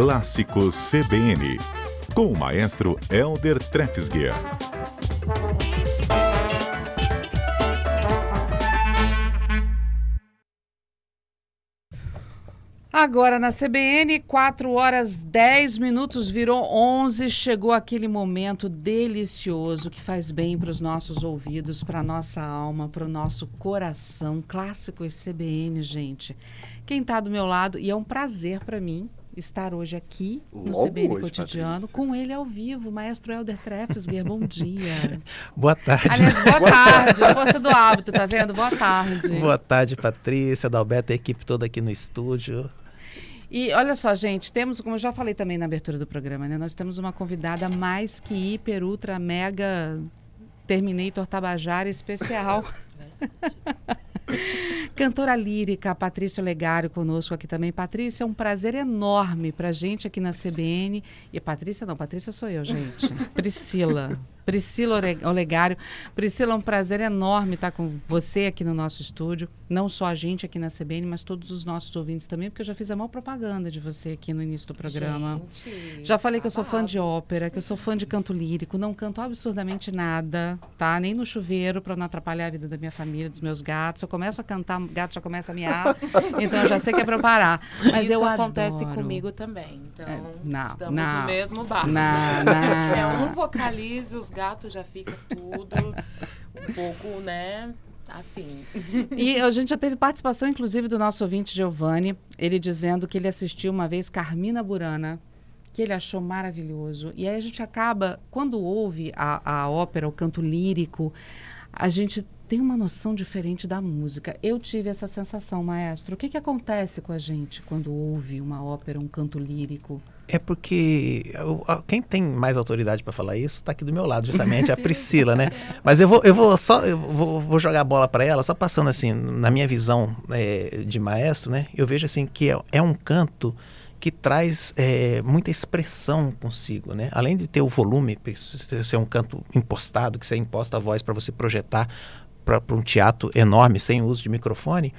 Clássico CBN, com o maestro Elder Trefsguier. Agora na CBN, 4 horas 10 minutos, virou 11. Chegou aquele momento delicioso que faz bem para os nossos ouvidos, para a nossa alma, para o nosso coração. Clássico CBN, gente. Quem está do meu lado, e é um prazer para mim estar hoje aqui no Logo CBN hoje, Cotidiano, Patrícia. com ele ao vivo, maestro Helder Trefsguer. Bom dia. Boa tarde. Aliás, boa tarde. Força do hábito, tá vendo? Boa tarde. Boa tarde, Patrícia, Adalberto, a equipe toda aqui no estúdio. E olha só, gente, temos, como eu já falei também na abertura do programa, né? Nós temos uma convidada mais que hiper, ultra, mega Terminator Tabajara especial. Cantora lírica, Patrícia Legário conosco aqui também. Patrícia, é um prazer enorme pra gente aqui na CBN. E Patrícia não, Patrícia sou eu, gente. Priscila. Priscila Olegário. Priscila, é um prazer enorme estar com você aqui no nosso estúdio. Não só a gente aqui na CBN, mas todos os nossos ouvintes também, porque eu já fiz a maior propaganda de você aqui no início do programa. Gente, Já falei que eu sou fã de ópera, que eu sou fã de canto lírico, não canto absurdamente nada, tá? Nem no chuveiro para não atrapalhar a vida da minha família, dos meus gatos. Eu começo a cantar, o gato já começa a miar, então eu já sei que é para eu parar. Mas Isso eu acontece adoro. comigo também. Então, É, não, estamos não. no mesmo barco. Não, não. É um vocaliza, os gatos já ficam tudo um pouco, né? Assim. E a gente já teve participação, inclusive, do nosso ouvinte Giovanni, ele dizendo que ele assistiu uma vez Carmina Burana, que ele achou maravilhoso. E aí a gente acaba, quando ouve a, a ópera, o canto lírico, a gente tem uma noção diferente da música. Eu tive essa sensação, maestro. O que, que acontece com a gente quando ouve uma ópera, um canto lírico? É porque quem tem mais autoridade para falar isso está aqui do meu lado, justamente, é a Priscila, né? Mas eu vou, eu vou só eu vou, vou jogar a bola para ela, só passando assim, na minha visão é, de maestro, né? Eu vejo assim que é, é um canto que traz é, muita expressão consigo, né? Além de ter o volume, ser um canto impostado, que você imposta a voz para você projetar para um teatro enorme, sem uso de microfone,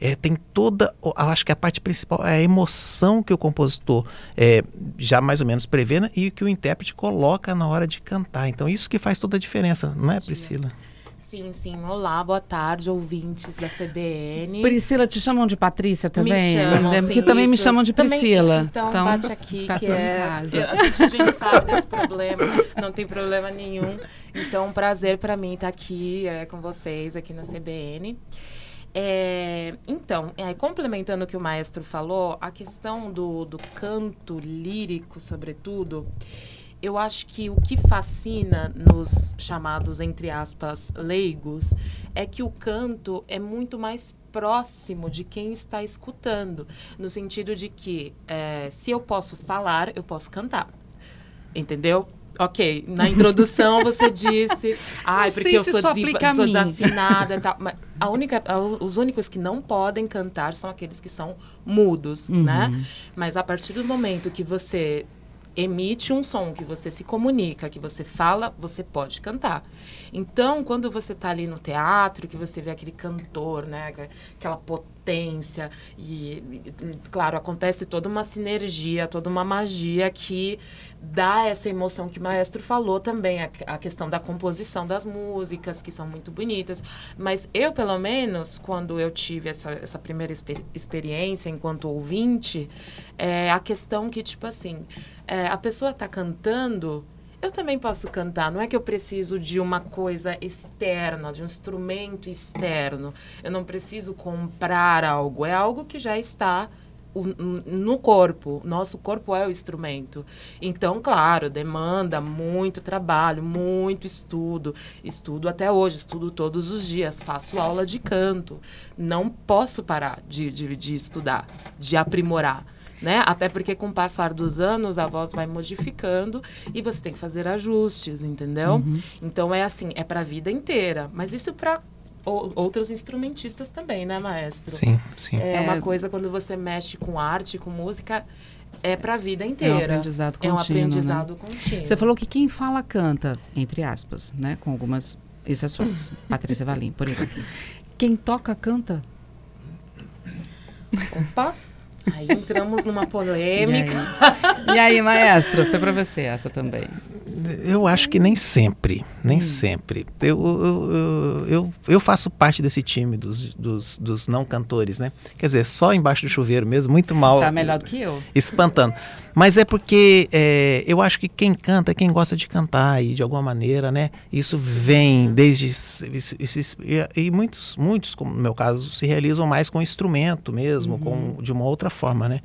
é, tem toda, acho que a parte principal é a emoção que o compositor é, já mais ou menos prevê né, e que o intérprete coloca na hora de cantar. Então isso que faz toda a diferença, não é, Priscila? Sim, sim. Olá, boa tarde, ouvintes da CBN. Priscila, te chamam de Patrícia também? Me chamam, Lembra? sim, que também me isso. chamam de Também- Priscila. então, bate aqui, tá que é... casa. A gente, gente sabe desse problema, não tem problema nenhum. Então, um prazer para mim estar aqui é, com vocês, aqui na CBN. É, então, é, complementando o que o maestro falou, a questão do, do canto lírico, sobretudo, eu acho que o que fascina nos chamados, entre aspas, leigos, é que o canto é muito mais próximo de quem está escutando, no sentido de que é, se eu posso falar, eu posso cantar. Entendeu? Ok, na introdução você disse, ai, sei porque eu sou, a sou mim." desafinada e tal. Mas a única, a- os únicos que não podem cantar são aqueles que são mudos, Uhum. né? Mas a partir do momento que você emite um som, que você se comunica, que você fala, você pode cantar. Então, quando você está ali no teatro, que você vê aquele cantor, né, aquela potência e, claro, acontece toda uma sinergia, toda uma magia que dá essa emoção que o maestro falou também, a, a questão da composição das músicas, que são muito bonitas. Mas eu, pelo menos, quando eu tive essa, essa primeira expe- experiência enquanto ouvinte, é a questão que, tipo assim, é, a pessoa está cantando, eu também posso cantar. Não é que eu preciso de uma coisa externa, de um instrumento externo. Eu não preciso comprar algo. É algo que já está no corpo. Nosso corpo é o instrumento. Então, claro, demanda muito trabalho, muito estudo. Estudo até hoje, estudo todos os dias, faço aula de canto. Não posso parar de, de, de estudar, de aprimorar. Né? Até porque com o passar dos anos a voz vai modificando e você tem que fazer ajustes, entendeu? Então é assim, é para a vida inteira. Mas isso para outros instrumentistas também, né, maestro? Sim, sim. É, É. uma coisa quando você mexe com arte, com música, é para a vida É um inteira. aprendizado É um contínuo, né? aprendizado contínuo. Você falou que quem fala canta, entre aspas, né? Com algumas exceções. Patrícia Valim, por exemplo. Quem toca canta? Opa! Aí entramos numa polêmica. E aí, e aí maestro, foi para você essa também. Eu acho que nem sempre, nem hum. sempre. Eu, eu, eu, eu, faço parte desse time dos, dos, dos, não cantores, né? Quer dizer, só embaixo do chuveiro mesmo, muito mal. Tá melhor do que eu. Espantando. Mas é porque é, eu acho que quem canta é quem gosta de cantar e de alguma maneira, né? Isso vem desde isso, isso, e, muitos, muitos, como no meu caso, se realizam mais com instrumento mesmo, uhum. com de uma outra forma, né?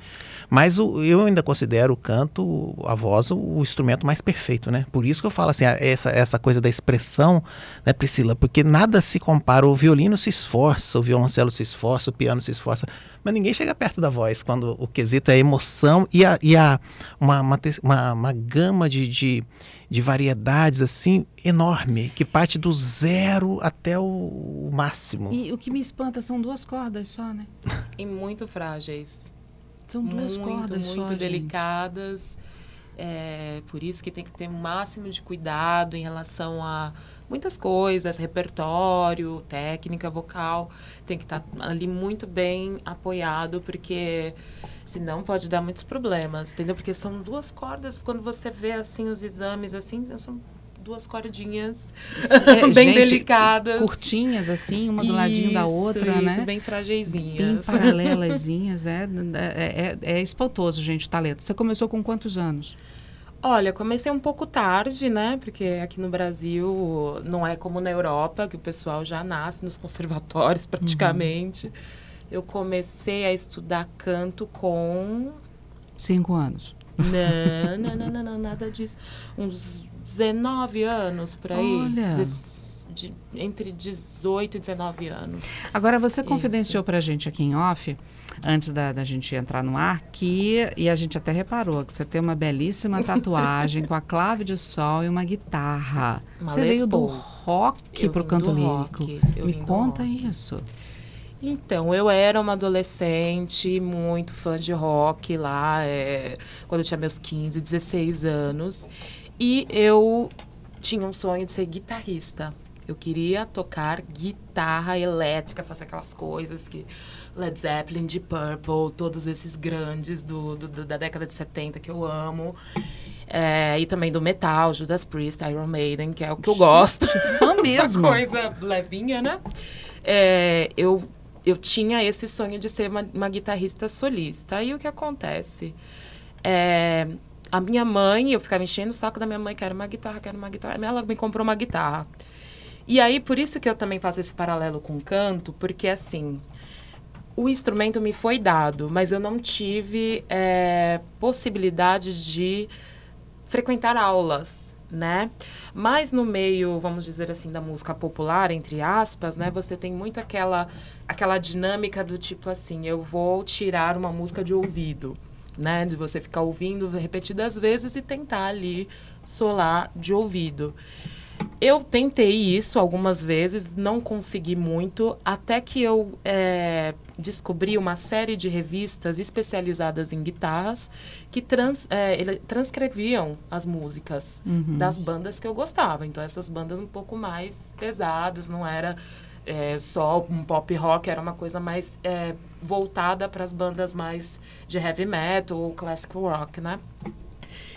Mas o, eu ainda considero o canto, a voz, o, o, instrumento mais perfeito, né? Por isso que eu falo assim, essa, essa coisa da expressão, né, Priscila? Porque nada se compara. O violino se esforça, o violoncelo se esforça, o piano se esforça, mas ninguém chega perto da voz quando o quesito é a emoção e, a, e a, uma, uma, uma, uma gama de, de, de, variedades assim enorme, que parte do zero até o, o máximo. E o que me espanta são duas cordas só, né? E muito frágeis. São duas muito, cordas muito só, delicadas. É, por isso que tem que ter o máximo de cuidado em relação a muitas coisas, repertório, técnica vocal, tem que estar ali muito bem apoiado, porque senão pode dar muitos problemas, entendeu? Porque são duas cordas, quando você vê assim os exames assim, são duas cordinhas é, bem gente, delicadas. Curtinhas, assim, uma do isso, ladinho da outra, isso, né? bem frageizinhas. Bem paralelazinhas, é, é, é, é espantoso, gente, o talento. Você começou com quantos anos? Olha, comecei um pouco tarde, né? Porque aqui no Brasil não é como na Europa, que o pessoal já nasce nos conservatórios praticamente. Uhum. Eu comecei a estudar canto com. Cinco anos. Não, não, não, não, não nada disso. Uns 19 anos por aí. Olha. De, entre 18 e 19 anos. Agora, você confidenciou para a gente aqui em off, antes da, da, gente entrar no ar, que, e a gente até reparou, que você tem uma belíssima tatuagem com a clave de sol e uma guitarra. Uma você veio do rock para o canto lírico. Me conta isso. Então, eu era uma adolescente muito fã de rock lá, é, quando eu tinha meus 15, 16 anos. E eu tinha um sonho de ser guitarrista. Eu queria tocar guitarra elétrica, fazer aquelas coisas que Led Zeppelin, Deep Purple, todos esses grandes do, do da década de 70 que eu amo. É, e também do metal, Judas Priest, Iron Maiden, que é o que eu gosto. Fã mesmo. Essa coisa levinha, né? É, eu, eu tinha esse sonho de ser uma, uma guitarrista solista. Aí o que acontece? É, a minha mãe, eu ficava enchendo o saco da minha mãe, quero uma guitarra, quero uma guitarra. Ela me comprou uma guitarra. E aí, por isso que eu também faço esse paralelo com o canto, porque assim, o instrumento me foi dado, mas eu não tive é, possibilidade de frequentar aulas, né? Mas no meio, vamos dizer assim, da música popular, entre aspas, né? Você tem muito aquela, aquela dinâmica do tipo assim, eu vou tirar uma música de ouvido né? De você ficar ouvindo repetidas vezes e tentar ali solar de ouvido. Eu tentei isso algumas vezes, não consegui muito, até que eu é, descobri uma série de revistas especializadas em guitarras que trans, é, ele, transcreviam as músicas uhum. das bandas que eu gostava. Então, essas bandas um pouco mais pesadas, não era é, só um pop rock, era uma coisa mais é, voltada para as bandas mais de heavy metal ou classic rock, né?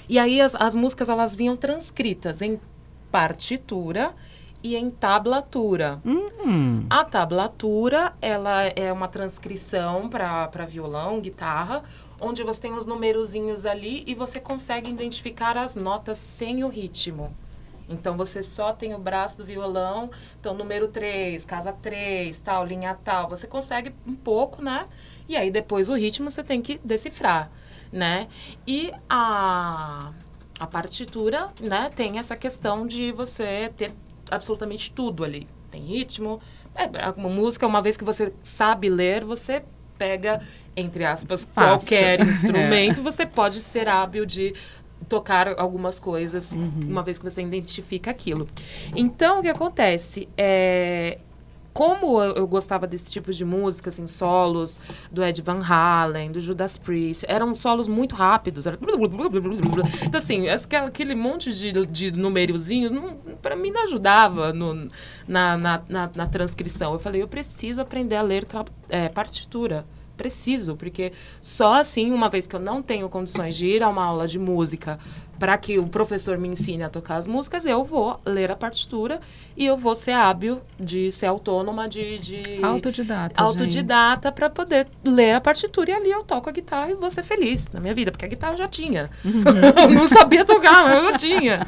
E aí as, as músicas elas vinham transcritas em partitura e em tablatura. Uhum. A tablatura, ela é uma transcrição para violão, guitarra, onde você tem os numerozinhos ali e você consegue identificar as notas sem o ritmo. Então você só tem o braço do violão, então número 3, casa 3, tal, linha tal. Você consegue um pouco, né? E aí depois o ritmo você tem que decifrar, né? E a, a partitura, né, tem essa questão de você ter absolutamente tudo ali. Tem ritmo, é, uma música, uma vez que você sabe ler, você pega, entre aspas, Fácil. qualquer instrumento, você pode ser hábil de tocar algumas coisas, uhum. uma vez que você identifica aquilo. Então, o que acontece? É, como eu, eu, gostava desse tipo de música, assim, solos do Ed Van Halen, do Judas Priest, eram solos muito rápidos. Era... Então, assim, aquele monte de, de numerozinhos, para mim, não ajudava no, na, na, na, na, transcrição. Eu falei, eu preciso aprender a ler é, partitura preciso, porque só assim, uma vez que eu não tenho condições de ir a uma aula de música para que o professor me ensine a tocar as músicas, eu vou ler a partitura e eu vou ser hábil de ser autônoma, de. de autodidata. Autodidata para poder ler a partitura e ali eu toco a guitarra e vou ser feliz na minha vida, porque a guitarra eu já tinha. Uhum. não sabia tocar, mas eu tinha.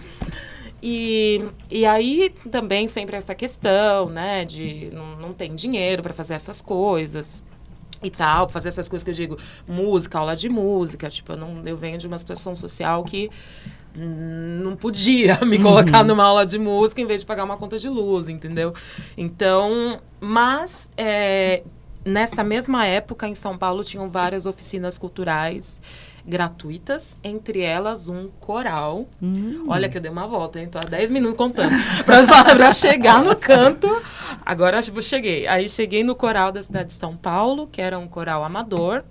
E, e aí também sempre essa questão, né, de não, não tem dinheiro para fazer essas coisas e tal, fazer essas coisas que eu digo, música, aula de música, tipo, eu, não, eu venho de uma situação social que não podia me colocar uhum. numa aula de música em vez de pagar uma conta de luz, entendeu? Então, mas é, nessa mesma época em São Paulo tinham várias oficinas culturais gratuitas, entre elas um coral. Hum. Olha que eu dei uma volta, hein? Tô há 10 minutos contando. para chegar no canto. Agora, tipo, cheguei. Aí cheguei no coral da cidade de São Paulo, que era um coral amador,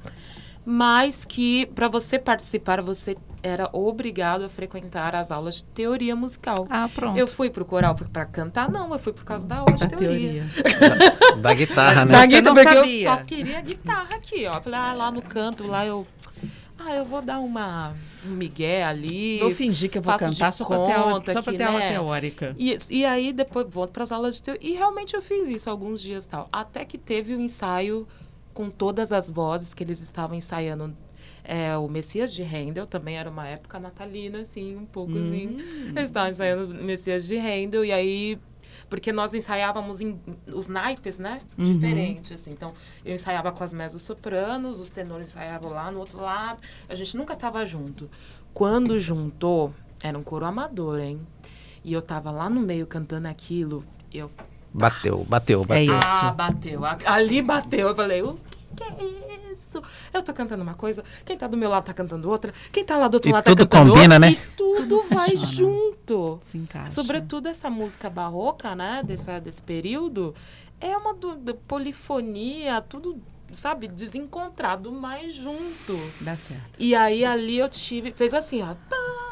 mas que para você participar, você era obrigado a frequentar as aulas de teoria musical. Ah, pronto. Eu fui pro coral para cantar? Não, eu fui por causa da aula de teoria. teoria. Da, da, guitarra, né? Da guitarra, porque sabia. eu só queria guitarra aqui, ó. Falei, ah, lá no canto, lá eu ah, eu vou dar uma um migué ali. Vou fingir que eu vou cantar só para ter aula, só que, ter aula né? teórica. E, e aí depois vou para as aulas de teoria. E realmente eu fiz isso alguns dias tal. Até que teve o um ensaio com todas as vozes que eles estavam ensaiando é, o Messias de Handel também era uma época natalina, assim, um pouco hum. assim. Eles estavam ensaiando o Messias de Handel, e aí porque nós ensaiávamos em, os naipes, né? Uhum. Diferentes, assim. Então, eu ensaiava com as mezzo-sopranos, os tenores ensaiavam lá no outro lado. A gente nunca estava junto. Quando juntou, era um coro amador, hein? E eu tava lá no meio cantando aquilo, eu... Bateu, bateu, bateu. É isso. Ah, bateu. Ali bateu. Eu falei, o que, que é isso? Eu tô cantando uma coisa, quem tá do meu lado tá cantando outra, quem tá lá do outro e lado tá cantando combina, outra. né? E tudo vai junto. Se encaixa. Sobretudo essa música barroca, né? Dessa, desse período, é uma do, do, polifonia, tudo sabe, desencontrado, mas junto. Dá certo. E aí ali eu tive, fez assim, ó. Pá,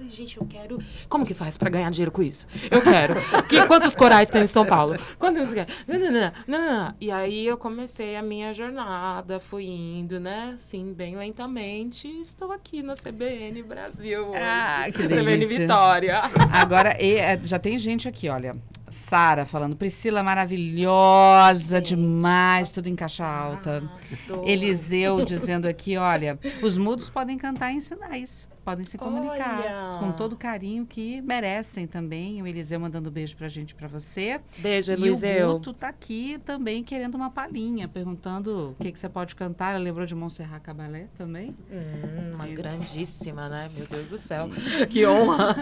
Falei, gente, eu quero. Como que faz para ganhar dinheiro com isso? Eu quero. que, quantos corais tem em São Paulo? Quantos. Não, não, não, não, E aí eu comecei a minha jornada, fui indo, né? Assim, bem lentamente. Estou aqui na CBN Brasil. Hoje. Ah, que delícia. CBN Vitória. Agora, e, é, já tem gente aqui, olha. Sara falando, Priscila maravilhosa Gente. demais, tudo em caixa alta. Ah, Eliseu dizendo aqui, olha, os mudos podem cantar em sinais podem se comunicar Olha. com todo o carinho que merecem também. O Eliseu mandando beijo pra gente, pra você. Beijo, Eliseu. E o Guto tá aqui também querendo uma palhinha, perguntando o que, que você pode cantar. Ela lembrou de Montserrat Cabalé também? Hum, uma e... grandíssima, né? Meu Deus do céu. que honra.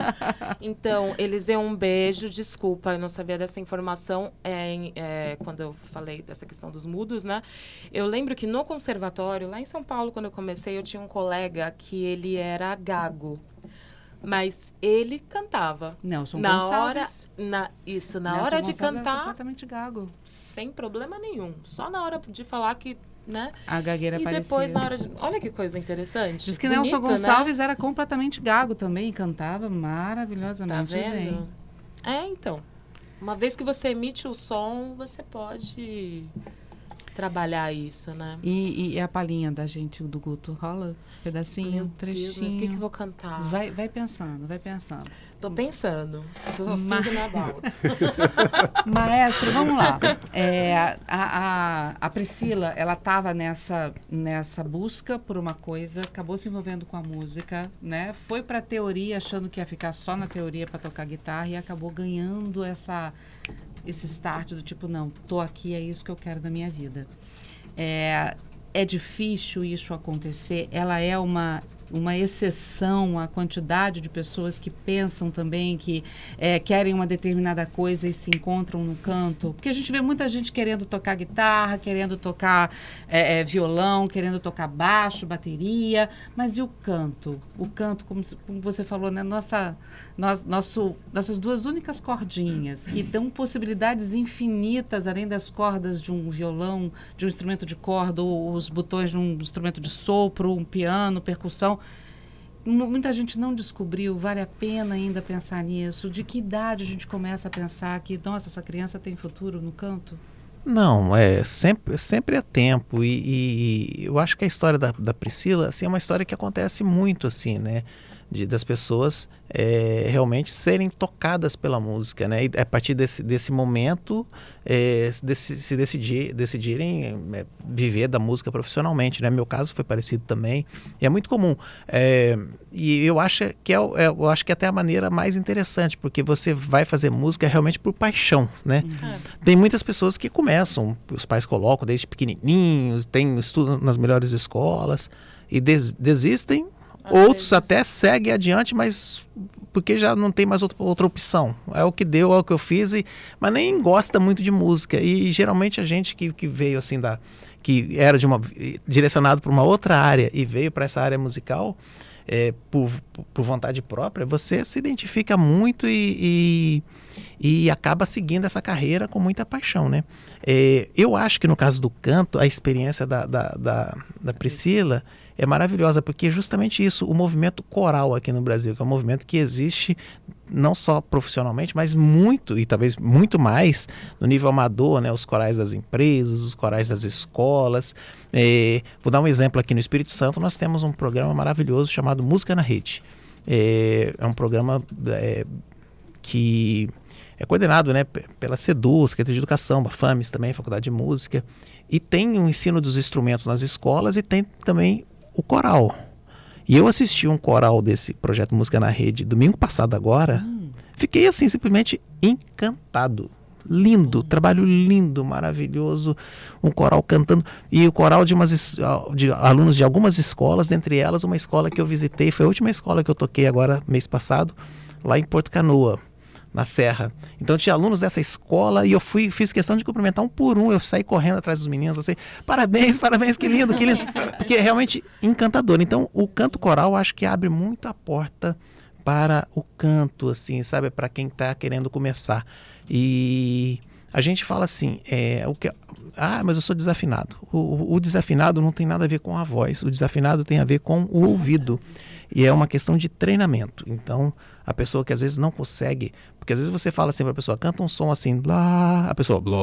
então, Eliseu, um beijo. Desculpa, eu não sabia dessa informação é, é, quando eu falei dessa questão dos mudos, né? Eu lembro que no conservatório, lá em São Paulo, quando eu comecei, eu tinha um colega que ele era gago. Mas ele cantava. Nelson na Gonçalves. hora na Isso, na Nelson hora de Gonçalves cantar. completamente gago. Sem problema nenhum. Só na hora de falar que. Né? A gagueira E depois, na hora de. Olha que coisa interessante. Diz que Bonito, Nelson né? Gonçalves era completamente gago também, cantava Tá maravilhosamente vendo? bem. É, então. Uma vez que você emite o som, você pode trabalhar isso, né? E, e a palhinha da gente, do Guto, rola? Pedacinho, Meu trechinho. Deus, mas o que, que eu vou cantar? Vai, vai pensando, vai pensando. Tô pensando. Tô Ma- na balda. Maestro, vamos lá. É, a, a, a Priscila, ela estava nessa, nessa busca por uma coisa, acabou se envolvendo com a música, né? Foi para teoria, achando que ia ficar só na teoria para tocar guitarra e acabou ganhando essa esse start do tipo, não, tô aqui, é isso que eu quero da minha vida. É, é difícil isso acontecer. Ela é uma uma exceção à quantidade de pessoas que pensam também que é, querem uma determinada coisa e se encontram no canto. Porque a gente vê muita gente querendo tocar guitarra, querendo tocar é, é, violão, querendo tocar baixo, bateria, mas e o canto? O canto, como, como você falou, né? Nossa, nós, nosso, nossas duas únicas cordinhas que dão possibilidades infinitas além das cordas de um violão, de um instrumento de corda, ou os botões de um instrumento de sopro, um piano, percussão muita gente não descobriu, vale a pena ainda pensar nisso. De que idade a gente começa a pensar que, nossa, essa criança tem futuro no canto? Não, é sempre, sempre é tempo e, e eu acho que a história da, da Priscila assim, é uma história que acontece muito assim, né? De, das pessoas é, realmente serem tocadas pela música, né? E a partir desse, desse momento é, desse, se decidir, decidirem é, viver da música profissionalmente, né? Meu caso foi parecido também e é muito comum. É, e eu acho que é, é, eu acho que é até a maneira mais interessante, porque você vai fazer música realmente por paixão, né? Uhum. Tem muitas pessoas que começam, os pais colocam desde pequenininhos, tem estudo nas melhores escolas e des, desistem Outros até seguem adiante, mas porque já não tem mais outra, outra opção. É o que deu, é o que eu fiz, e, mas nem gosta muito de música. E geralmente a gente que, que veio assim da. que era de uma. direcionado para uma outra área e veio para essa área musical. É, por, por, vontade própria, você se identifica muito e, e, e, acaba seguindo essa carreira com muita paixão, né? É, eu acho que no caso do canto, a experiência da, da, da, da Priscila é maravilhosa, porque é justamente isso, o movimento coral aqui no Brasil, que é um movimento que existe não só profissionalmente, mas muito, e talvez muito mais, no nível amador, né? Os corais das empresas, os corais das escolas. É, vou dar um exemplo aqui no Espírito Santo, nós temos um programa maravilhoso chamado Música na Rede. É, é um programa é, que é coordenado né, pela CEDU, Secretaria de Educação, a FAMES também, Faculdade de Música, e tem o um ensino dos instrumentos nas escolas e tem também o coral. E eu assisti um coral desse projeto Música na Rede domingo passado agora. Hum. Fiquei assim simplesmente encantado. Lindo, trabalho lindo, maravilhoso, um coral cantando e o coral de umas de alunos de algumas escolas, dentre elas uma escola que eu visitei, foi a última escola que eu toquei agora mês passado, lá em Porto Canoa na Serra. Então tinha alunos dessa escola e eu fui fiz questão de cumprimentar um por um. Eu saí correndo atrás dos meninos assim, parabéns, parabéns, que lindo, que lindo, porque é realmente encantador. Então o canto coral acho que abre muito a porta para o canto, assim, sabe, para quem está querendo começar. E a gente fala assim, é, o que, ah, mas eu sou desafinado. O, o desafinado não tem nada a ver com a voz. O desafinado tem a ver com o ouvido e é uma questão de treinamento. Então a pessoa que às vezes não consegue, porque às vezes você fala assim para a pessoa, canta um som assim, lá, a pessoa, blá,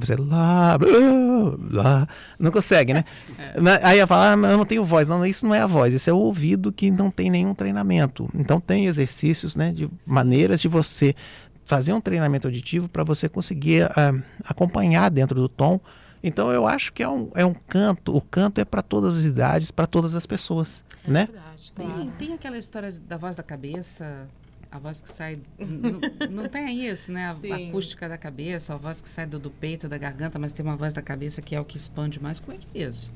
você lá, blá, blá, não consegue, né? É. Aí ela fala, ah, eu não tenho voz. Não, isso não é a voz, isso é o ouvido que não tem nenhum treinamento. Então tem exercícios, né, de maneiras de você fazer um treinamento auditivo para você conseguir uh, acompanhar dentro do tom. Então eu acho que é um, é um canto, o canto é para todas as idades, para todas as pessoas, é né? Verdade, tem, tem aquela história da voz da cabeça, a voz que sai. não, não tem isso, né? A, a, acústica da cabeça, a voz que sai do, do, peito, da garganta, mas tem uma voz da cabeça que é o que expande mais. Como é que é isso?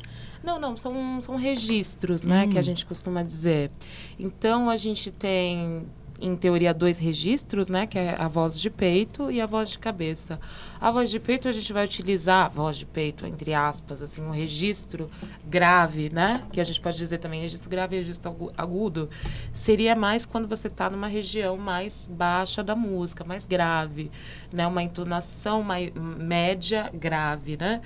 Não, não, são, são registros, né? Hum. Que a gente costuma dizer. Então a gente tem em teoria, dois registros, né? Que é a voz de peito e a voz de cabeça. A voz de peito a gente vai utilizar, voz de peito, entre aspas, assim, um registro grave, né? Que a gente pode dizer também registro grave e registro agudo. Seria mais quando você está numa região mais baixa da música, mais grave, né? Uma entonação mais média grave, né?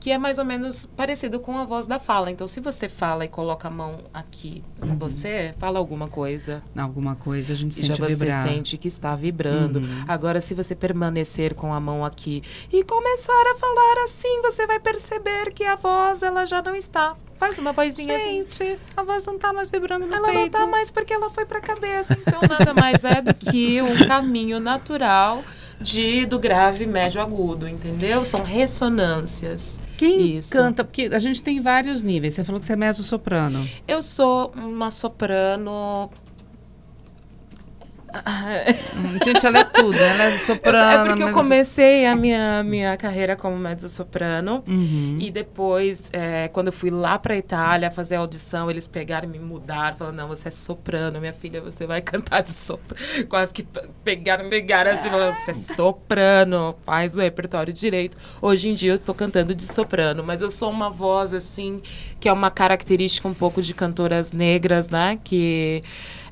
Que é mais ou menos parecido com a voz da fala. Então, se você fala e coloca a mão aqui em uhum. você, fala alguma coisa. Alguma coisa, a gente sente já você vibrar. sente que está vibrando. Uhum. Agora, se você permanecer com a mão aqui e começar a falar assim, você vai perceber que a voz ela já não está Faz uma vozinha Gente, assim. a voz não está mais vibrando no ela peito. Ela não está mais porque ela foi para a cabeça. Então, nada mais é do que um caminho natural de do grave, médio, agudo, entendeu? São ressonâncias. Quem Isso. canta? Porque a gente tem vários níveis. Você falou que você é mezzo-soprano. Eu sou uma soprano Gente, ela é tudo, ela é soprano. É porque eu comecei a minha, minha carreira como mezzo-soprano. Uhum. E depois, é, quando eu fui lá pra Itália fazer a audição, eles pegaram e me mudaram. Falaram, não, você é soprano, minha filha, você vai cantar de soprano. Quase que pegaram, pegaram assim, falando, você é soprano, faz o repertório direito. Hoje em dia eu tô cantando de soprano, mas eu sou uma voz, assim, que é uma característica um pouco de cantoras negras, né? Que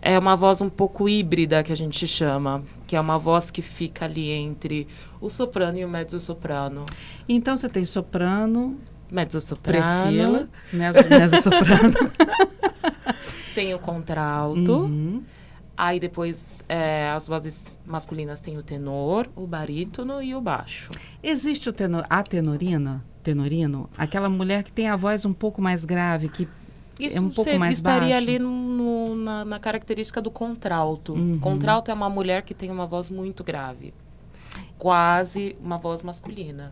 é uma voz um pouco híbrida que a gente chama, que é uma voz que fica ali entre o soprano e o mezzo-soprano. Então você tem soprano, mezzo-soprano, mezzo-soprano. tem o contralto. Uhum. Aí depois é, as vozes masculinas tem o tenor, o barítono e o baixo. Existe o tenor, a tenorina, tenorino, aquela mulher que tem a voz um pouco mais grave, que Isso é um pouco mais estaria baixo. ali no- na, na característica do contralto. Uhum. Contralto é uma mulher que tem uma voz muito grave. Quase uma voz masculina.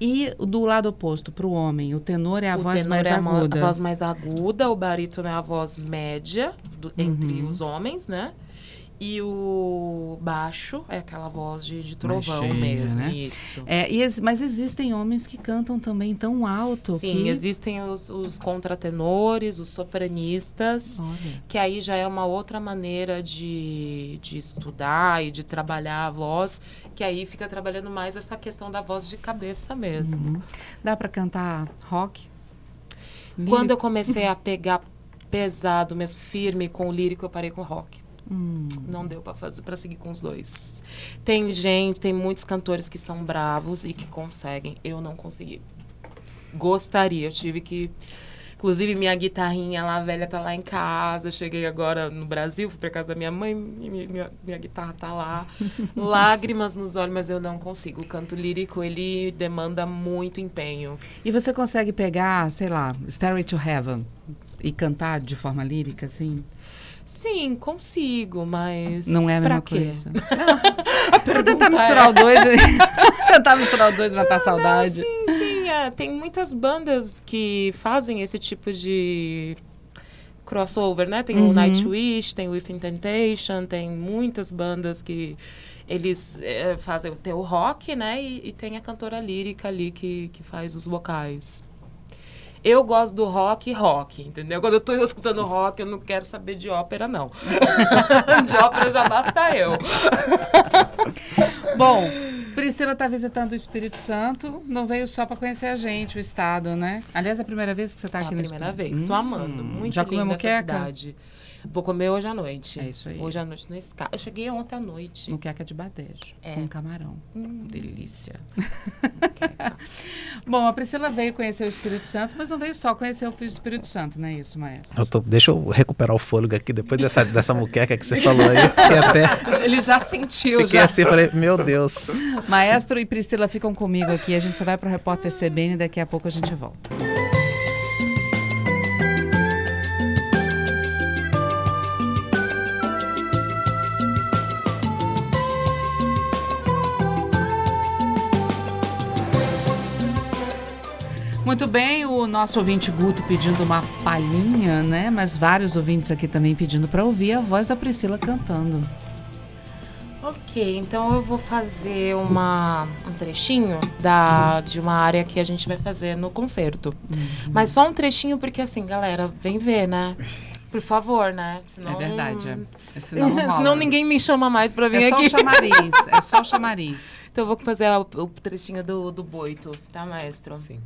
E do lado oposto, para o homem, o tenor é a o voz tenor mais é aguda. A voz mais aguda, o barítono é a voz média do- entre Uhum. os homens, né? E o baixo é aquela voz de, de trovão cheia, mesmo. né? Isso. É, e mas existem homens que cantam também tão alto Sim, que... existem os, os contratenores, os sopranistas, Olha, que aí já é uma outra maneira de, de estudar e de trabalhar a voz, que aí fica trabalhando mais essa questão da voz de cabeça mesmo. uhum. dá para cantar rock? Quando eu Lírico? comecei a pegar pesado, mesmo firme com o lírico, eu parei com o rock. Hum, Não deu pra fazer para seguir com os dois. Tem gente, tem muitos cantores que são bravos e que conseguem. Eu não consegui. Gostaria, eu tive que Inclusive, minha guitarrinha lá, velha, tá lá em casa. Eu cheguei agora no Brasil, fui pra casa da minha mãe, minha, minha, minha guitarra tá lá. Lágrimas nos olhos, mas eu não consigo. O canto lírico, ele demanda muito empenho. E você consegue pegar, sei lá, Stairway to Heaven e cantar de forma lírica, assim? Sim, consigo, mas. Não é a pra mesma quê? coisa. Pra tentar pergunta misturar é- o dois, tentar misturar o dois e matar a saudade. Sim, sim, é. Tem muitas bandas que fazem esse tipo de crossover, né? Tem Uhum. o Nightwish, tem o Within Temptation, tem muitas bandas que eles eh, fazem tem o rock, né? E, e tem a cantora lírica ali que, que faz os vocais. Eu gosto do rock rock, entendeu? Quando eu tô escutando rock, eu não quero saber de ópera, não. de ópera já basta eu. Bom, Priscila está visitando o Espírito Santo, não veio só para conhecer a gente, o estado, né? Aliás, é a primeira vez que você está É aqui a no primeira Espírito vez. Tô amando. Hum, Muito Já linda essa cidade. Vou comer hoje à noite. É isso aí. Hoje à noite no Sky. Eu cheguei ontem à noite. Moqueca de badejo, É. com camarão. Hum, Delícia. Bom, a Priscila veio conhecer o Espírito Santo, mas não veio só conhecer o Espírito Santo, não é isso, maestra? Eu tô- deixa eu recuperar o fôlego aqui depois dessa, dessa muqueca que você falou aí. Fiquei até. Ele já sentiu, Fiquei já. assim, falei, meu Deus. Maestro e Priscila ficam comigo aqui. A gente só vai para o repórter CBN e daqui a pouco a gente volta. Muito bem, o nosso ouvinte Guto pedindo uma palhinha, né? Mas vários ouvintes aqui também pedindo para ouvir a voz da Priscila cantando. Ok, então eu vou fazer uma, um trechinho da, de uma área que a gente vai fazer no concerto. Mas só um trechinho, porque assim, galera, vem ver, né? Por favor, né? Senão, É verdade. É. Senão. Senão ninguém me chama mais pra vir É só aqui. o chamariz. É só o chamariz. Então eu vou fazer o, o trechinho do, do boito, tá, maestro? Sim.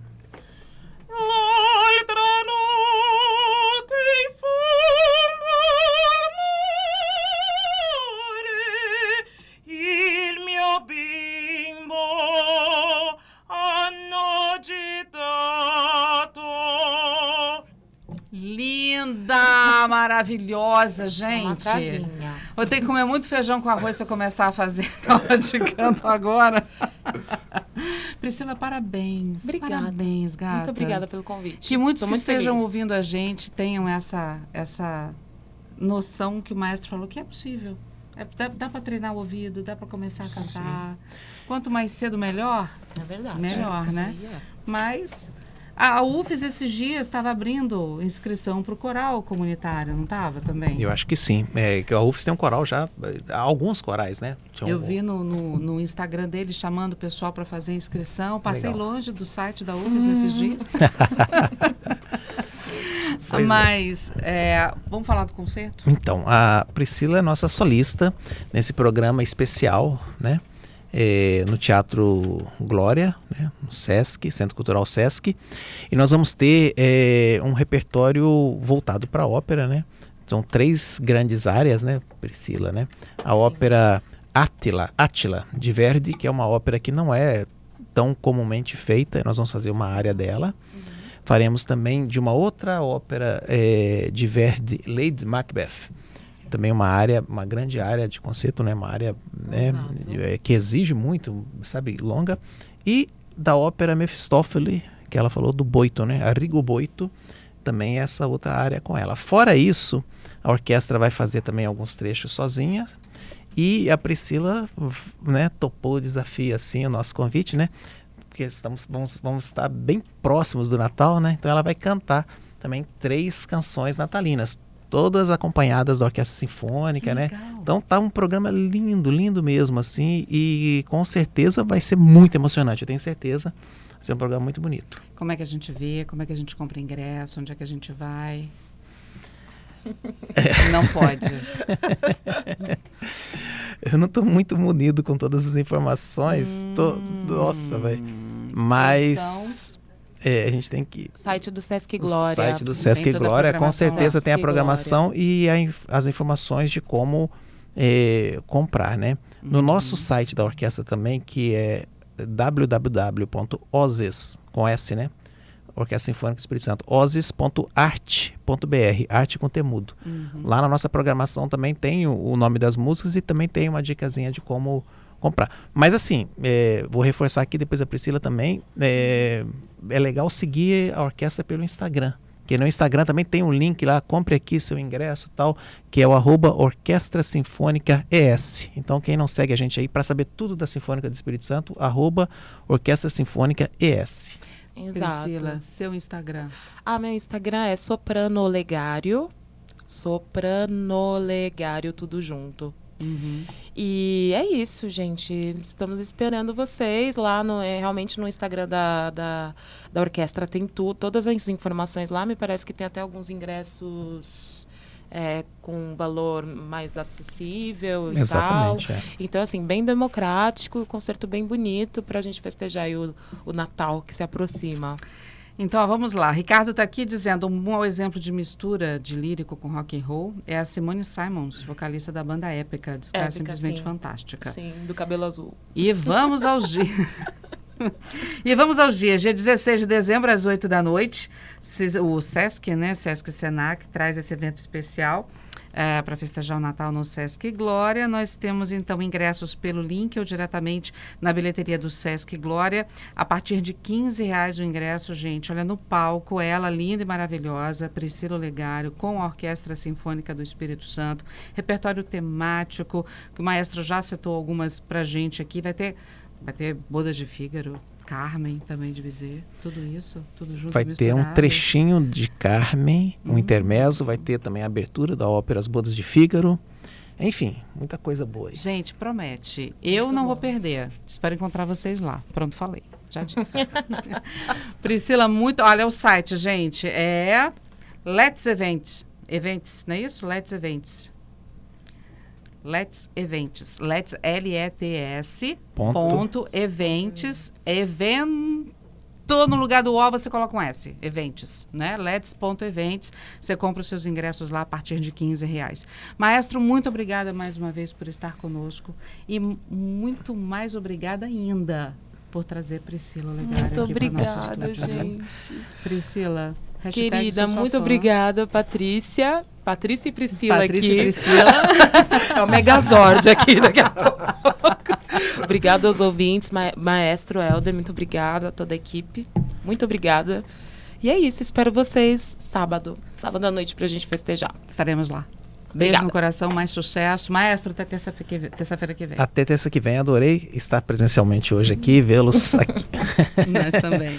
Maravilhosa, gente. Vou ter que comer muito feijão com arroz se eu começar a fazer aula de canto agora. Priscila, parabéns. Obrigada. Parabéns, gata. Muito obrigada pelo convite. Que muitos Tô que estejam feliz. ouvindo a gente tenham essa, essa noção que o maestro falou que é possível. É, dá dá para treinar o ouvido, dá para começar a cantar. Quanto mais cedo, melhor. É verdade. Melhor, Isso né? é. Mas a UFES esses dias estava abrindo inscrição para o coral comunitário, não estava também? Eu acho que sim. É, que a UFS tem um coral já. Há alguns corais, né? Tinha Eu um- vi no, no, no Instagram dele chamando o pessoal para fazer inscrição. Passei Legal. longe do site da UFES nesses dias. Pois é. Mas é, vamos falar do concerto? Então, a Priscila é nossa solista nesse programa especial, né? É, no Teatro Glória, né? no Sesc, Centro Cultural Sesc. E nós vamos ter é, um repertório voltado para a ópera, né? São três grandes áreas, né, Priscila, né? A ópera Átila, Átila, de Verdi, que é uma ópera que não é tão comumente feita. Nós vamos fazer uma área dela. Faremos também de uma outra ópera eh, de Verdi, Lady Macbeth. Também uma área, uma grande área de concerto, né? Uma área né, é, que exige muito, sabe, longa. E da ópera Mefistófeles, que ela falou do Boito, né? Arrigo Boito, também essa outra área com ela. Fora isso, a orquestra vai fazer também alguns trechos sozinha. E a Priscila, né, topou o desafio assim, o nosso convite, né? Porque estamos vamos, vamos estar bem próximos do Natal, né? Então ela vai cantar também três canções natalinas, todas acompanhadas da Orquestra Sinfônica, né? Então tá um programa lindo, lindo mesmo, assim, e com certeza vai ser muito emocionante, eu tenho certeza. Vai ser um programa muito bonito. Como é que a gente vê? Como é que a gente compra ingresso? Onde é que a gente vai? É. Não pode. eu não estou muito munido com todas as informações. Hum, tô, nossa, velho. Mas é, a gente tem que. Site do Sesc Glória. O site do Sesc Glória, com certeza Sesc tem a programação Glória. e a, as informações de como é, comprar, né? No uhum. nosso site da orquestra também, que é www.ozes, com S, né? Orquestra Sinfônica do Espírito Santo, ozes.art.br, arte com temudo. Uhum. Lá na nossa programação também tem o, o, nome das músicas e também tem uma dicasinha de como comprar. Mas assim, é, vou reforçar aqui depois a Priscila também, é, é legal seguir a orquestra pelo Instagram. Que no Instagram também tem um link lá, compre aqui seu ingresso tal, que é o arroba Orquestra Sinfônica ES. Então quem não segue a gente aí para saber tudo da Sinfônica do Espírito Santo, arroba Orquestra Sinfônica ES. Exato. Priscila, seu Instagram. Ah, meu Instagram é Sopranolegário. Sopranolegário, tudo junto. Uhum. E é isso, gente. Estamos esperando vocês lá no é, realmente no Instagram da, da, da orquestra tem tu, todas as informações lá. Me parece que tem até alguns ingressos é, com valor mais acessível e Exatamente, tal. É. Então, assim, bem democrático, concerto bem bonito para a gente festejar o, o Natal que se aproxima. Então, vamos lá. Ricardo está aqui dizendo um bom exemplo de mistura de lírico com rock and roll é a Simone Simons, vocalista da banda Épica. Diz que é simplesmente sim. fantástica. Sim, do cabelo azul. E vamos aos dias. e vamos aos dias. Dia 16 de dezembro, às 8 da noite, o Sesc, né? Sesc Senac, traz esse evento especial é, para festejar o Natal no Sesc Glória. Nós temos então ingressos pelo link ou diretamente na bilheteria do Sesc Glória. A partir de 15 reais o ingresso, gente. Olha no palco, ela linda e maravilhosa, Priscila Legário, com a Orquestra Sinfônica do Espírito Santo, repertório temático, que o maestro já citou algumas para gente aqui. Vai ter, vai ter Bodas de Fígaro, Carmen também de Bizet, tudo isso, tudo junto Vai misturado. ter um trechinho de Carmen, um hum. intermezzo, vai ter também a abertura da ópera As Bodas de Fígaro. Enfim, muita coisa boa aí. Gente, promete. Eu Muito não bom. vou perder. Espero encontrar vocês lá. Pronto, falei. Já disse. Priscila, muito. Olha o site, gente. É Let's Event. Events, não é isso? Let's Events. Let's Events. Let's, L-E-T-S, ponto. ponto, Events, evento, no lugar do O você coloca um S, Events, né? Let's.events, você compra os seus ingressos lá a partir de 15 reais. Maestro, muito obrigada mais uma vez por estar conosco e muito mais obrigada ainda por trazer Priscila Legário Muito obrigada, gente. Priscila, Querida, muito fã. obrigada, Patrícia. Patrícia e Priscila Patrícia aqui. E Priscila. é o Megazord aqui daqui a pouco. obrigada aos ouvintes, ma maestro Helder, muito obrigada a toda a equipe. Muito obrigada. E é isso, espero vocês sábado, sábado à noite para a gente festejar. Estaremos lá. Beijo Obrigada. no coração, mais sucesso. Maestro, até terça-feira que, que vem. Até terça que vem. Adorei estar presencialmente hoje aqui, vê-los aqui. Nós também.